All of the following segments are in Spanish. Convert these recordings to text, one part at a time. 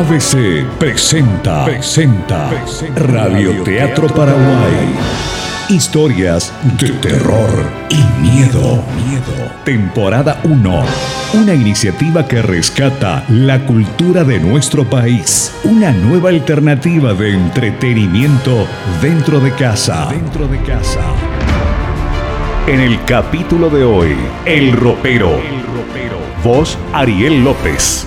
ABC presenta, presenta, Radio Teatro Paraguay. Historias de terror y miedo. miedo. Temporada 1. Una iniciativa que rescata la cultura de nuestro país. Una nueva alternativa de entretenimiento dentro de casa. Dentro de casa. En el capítulo de hoy, El Ropero. El Ropero. Voz Ariel López.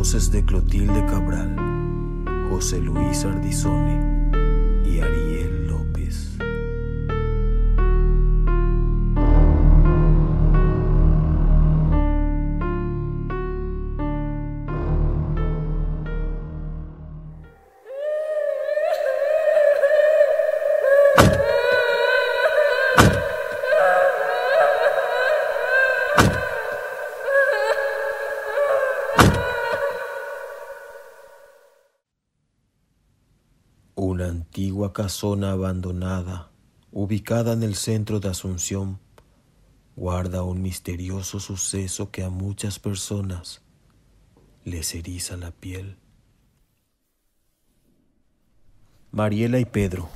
Voces de Clotilde Cabral, José Luis Ardizone Una antigua casona abandonada, ubicada en el centro de Asunción, guarda un misterioso suceso que a muchas personas les eriza la piel. Mariela y Pedro,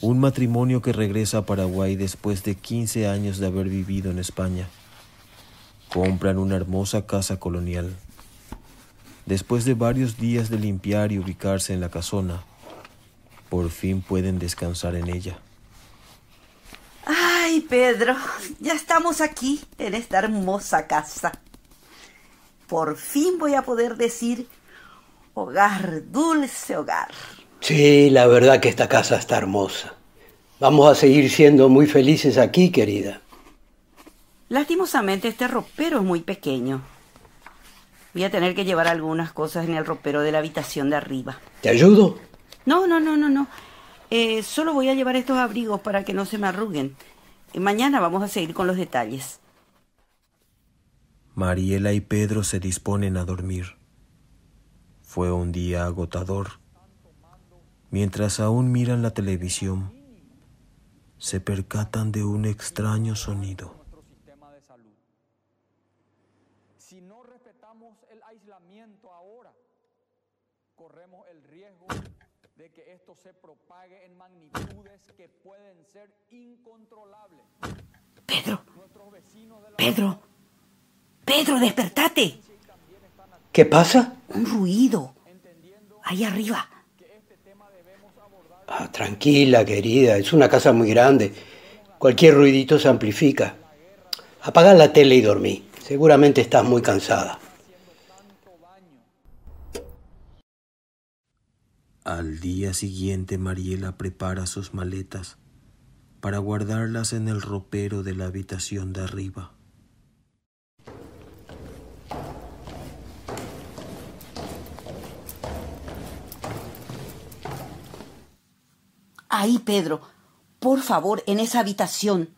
un matrimonio que regresa a Paraguay después de 15 años de haber vivido en España, compran una hermosa casa colonial. Después de varios días de limpiar y ubicarse en la casona, por fin pueden descansar en ella. Ay, Pedro, ya estamos aquí en esta hermosa casa. Por fin voy a poder decir hogar, dulce hogar. Sí, la verdad que esta casa está hermosa. Vamos a seguir siendo muy felices aquí, querida. Lastimosamente este ropero es muy pequeño. Voy a tener que llevar algunas cosas en el ropero de la habitación de arriba. ¿Te ayudo? No, no, no, no, no. Eh, solo voy a llevar estos abrigos para que no se me arruguen. Eh, mañana vamos a seguir con los detalles. Mariela y Pedro se disponen a dormir. Fue un día agotador. Mientras aún miran la televisión, se percatan de un extraño sonido. Si no respetamos el aislamiento ahora, corremos el riesgo de que esto se propague en magnitudes que pueden ser incontrolables. Pedro, Pedro, Pedro, despertate. ¿Qué pasa? Un ruido. Ahí arriba. Ah, tranquila, querida, es una casa muy grande. Cualquier ruidito se amplifica. Apaga la tele y dormí. Seguramente estás muy cansada. Al día siguiente Mariela prepara sus maletas para guardarlas en el ropero de la habitación de arriba. Ahí, Pedro. Por favor, en esa habitación.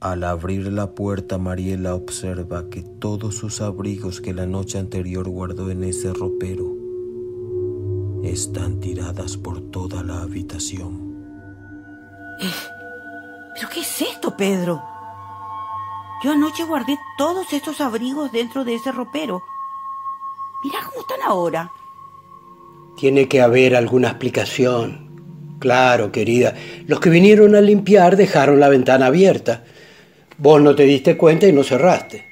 Al abrir la puerta, Mariela observa que todos sus abrigos que la noche anterior guardó en ese ropero están tiradas por toda la habitación. ¿Pero qué es esto, Pedro? Yo anoche guardé todos estos abrigos dentro de ese ropero. Mira cómo están ahora. Tiene que haber alguna explicación. Claro, querida. Los que vinieron a limpiar dejaron la ventana abierta. Vos no te diste cuenta y no cerraste.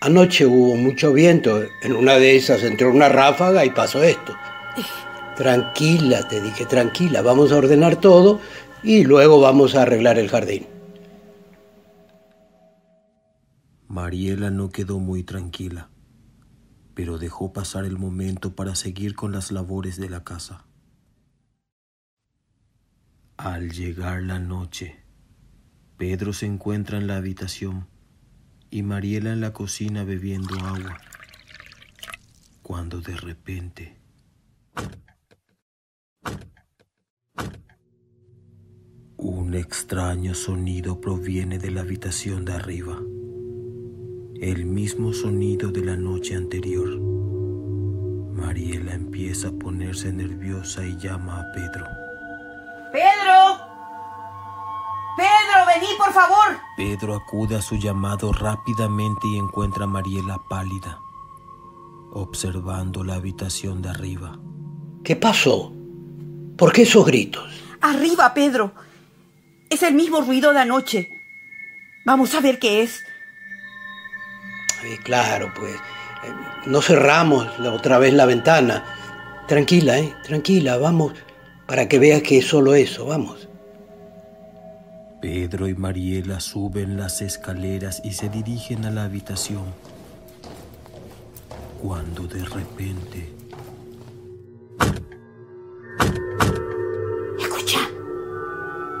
Anoche hubo mucho viento. En una de esas entró una ráfaga y pasó esto. Tranquila, te dije, tranquila. Vamos a ordenar todo y luego vamos a arreglar el jardín. Mariela no quedó muy tranquila. pero dejó pasar el momento para seguir con las labores de la casa. Al llegar la noche, Pedro se encuentra en la habitación y Mariela en la cocina bebiendo agua, cuando de repente un extraño sonido proviene de la habitación de arriba, el mismo sonido de la noche anterior. Mariela empieza a ponerse nerviosa y llama a Pedro. ¡Pedro! ¡Pedro, vení, por favor! Pedro acude a su llamado rápidamente y encuentra a Mariela pálida, observando la habitación de arriba. ¿Qué pasó? ¿Por qué esos gritos? Arriba, Pedro. Es el mismo ruido de anoche. Vamos a ver qué es. Eh, claro, pues. eh, no cerramos la otra vez la ventana. Tranquila, ¿eh? Tranquila, vamos. Para que veas que es solo eso, vamos. Pedro y Mariela suben las escaleras y se dirigen a la habitación. Cuando de repente Escucha.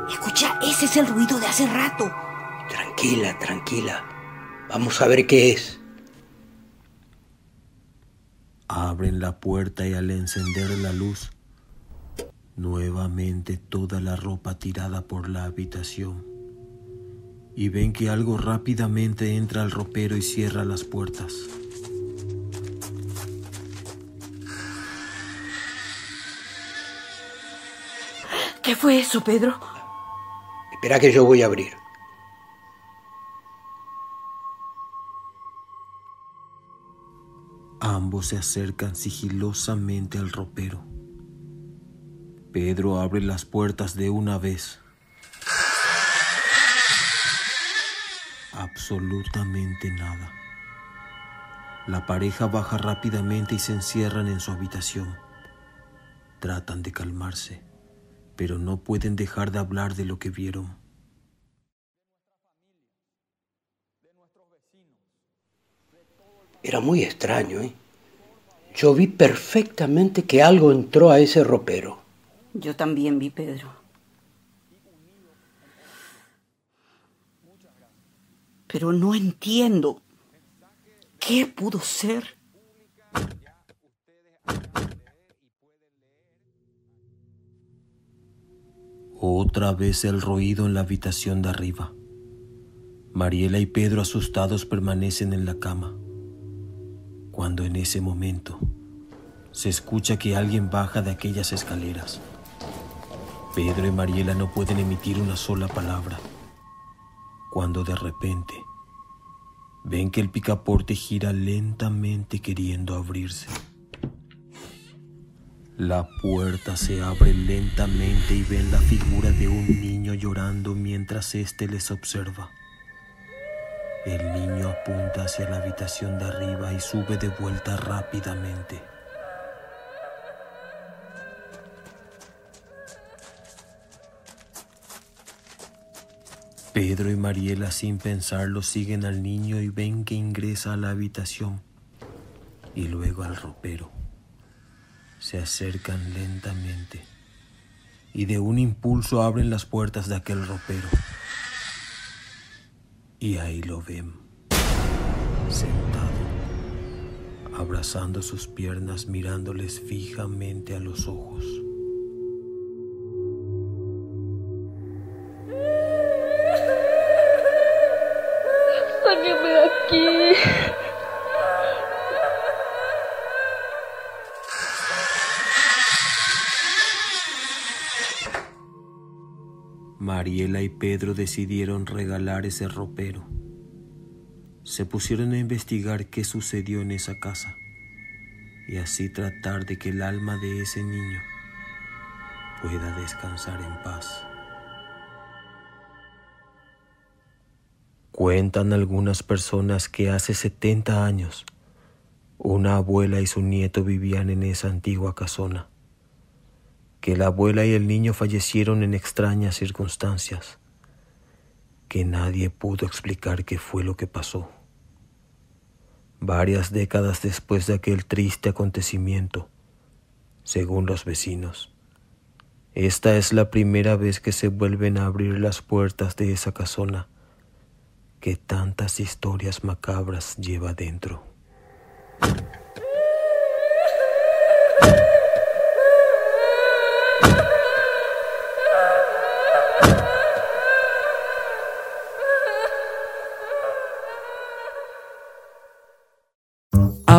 Escucha, ese es el ruido de hace rato. Tranquila, tranquila. Vamos a ver qué es. abren la puerta y al encender la luz, nuevamente toda la ropa tirada por la habitación. Y ven que algo rápidamente entra al ropero y cierra las puertas. ¿Qué fue eso, Pedro? Espera que yo voy a abrir. Ambos se acercan sigilosamente al ropero. Pedro abre las puertas de una vez. Absolutamente nada. La pareja baja rápidamente y se encierran en su habitación. Tratan de calmarse, pero no pueden dejar de hablar de lo que vieron. Era muy extraño, ¿eh? Yo vi perfectamente que algo entró a ese ropero. Yo también vi, Pedro. Pero no entiendo. ¿Qué pudo ser? Otra vez el ruido en la habitación de arriba. Mariela y Pedro asustados permanecen en la cama. Cuando en ese momento se escucha que alguien baja de aquellas escaleras. Pedro y Mariela no pueden emitir una sola palabra. Cuando de repente ven que el picaporte gira lentamente queriendo abrirse. La puerta se abre lentamente y ven la figura de un niño llorando mientras éste les observa. El niño apunta hacia la habitación de arriba y sube de vuelta rápidamente. Pedro y Mariela sin pensarlo siguen al niño y ven que ingresa a la habitación y luego al ropero. Se acercan lentamente y de un impulso abren las puertas de aquel ropero. Y ahí lo ven, sentado, abrazando sus piernas, mirándoles fijamente a los ojos. Mariela y Pedro decidieron regalar ese ropero. Se pusieron a investigar qué sucedió en esa casa y así tratar de que el alma de ese niño pueda descansar en paz. Cuentan algunas personas que hace 70 años una abuela y su nieto vivían en esa antigua casona que la abuela y el niño fallecieron en extrañas circunstancias, que nadie pudo explicar qué fue lo que pasó. varias décadas después de aquel triste acontecimiento, según los vecinos. Esta es la primera vez que se vuelven a abrir las puertas de esa casona que tantas historias macabras lleva dentro.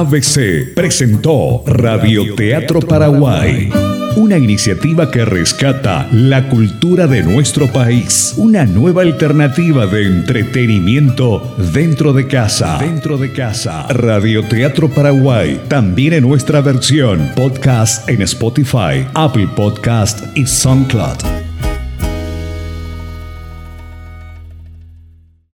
ABC presentó Radioteatro Paraguay, una iniciativa que rescata la cultura de nuestro país, una nueva alternativa de entretenimiento dentro de casa. Dentro de casa. Radioteatro Paraguay, también en nuestra versión podcast en Spotify, Apple Podcast y SoundCloud.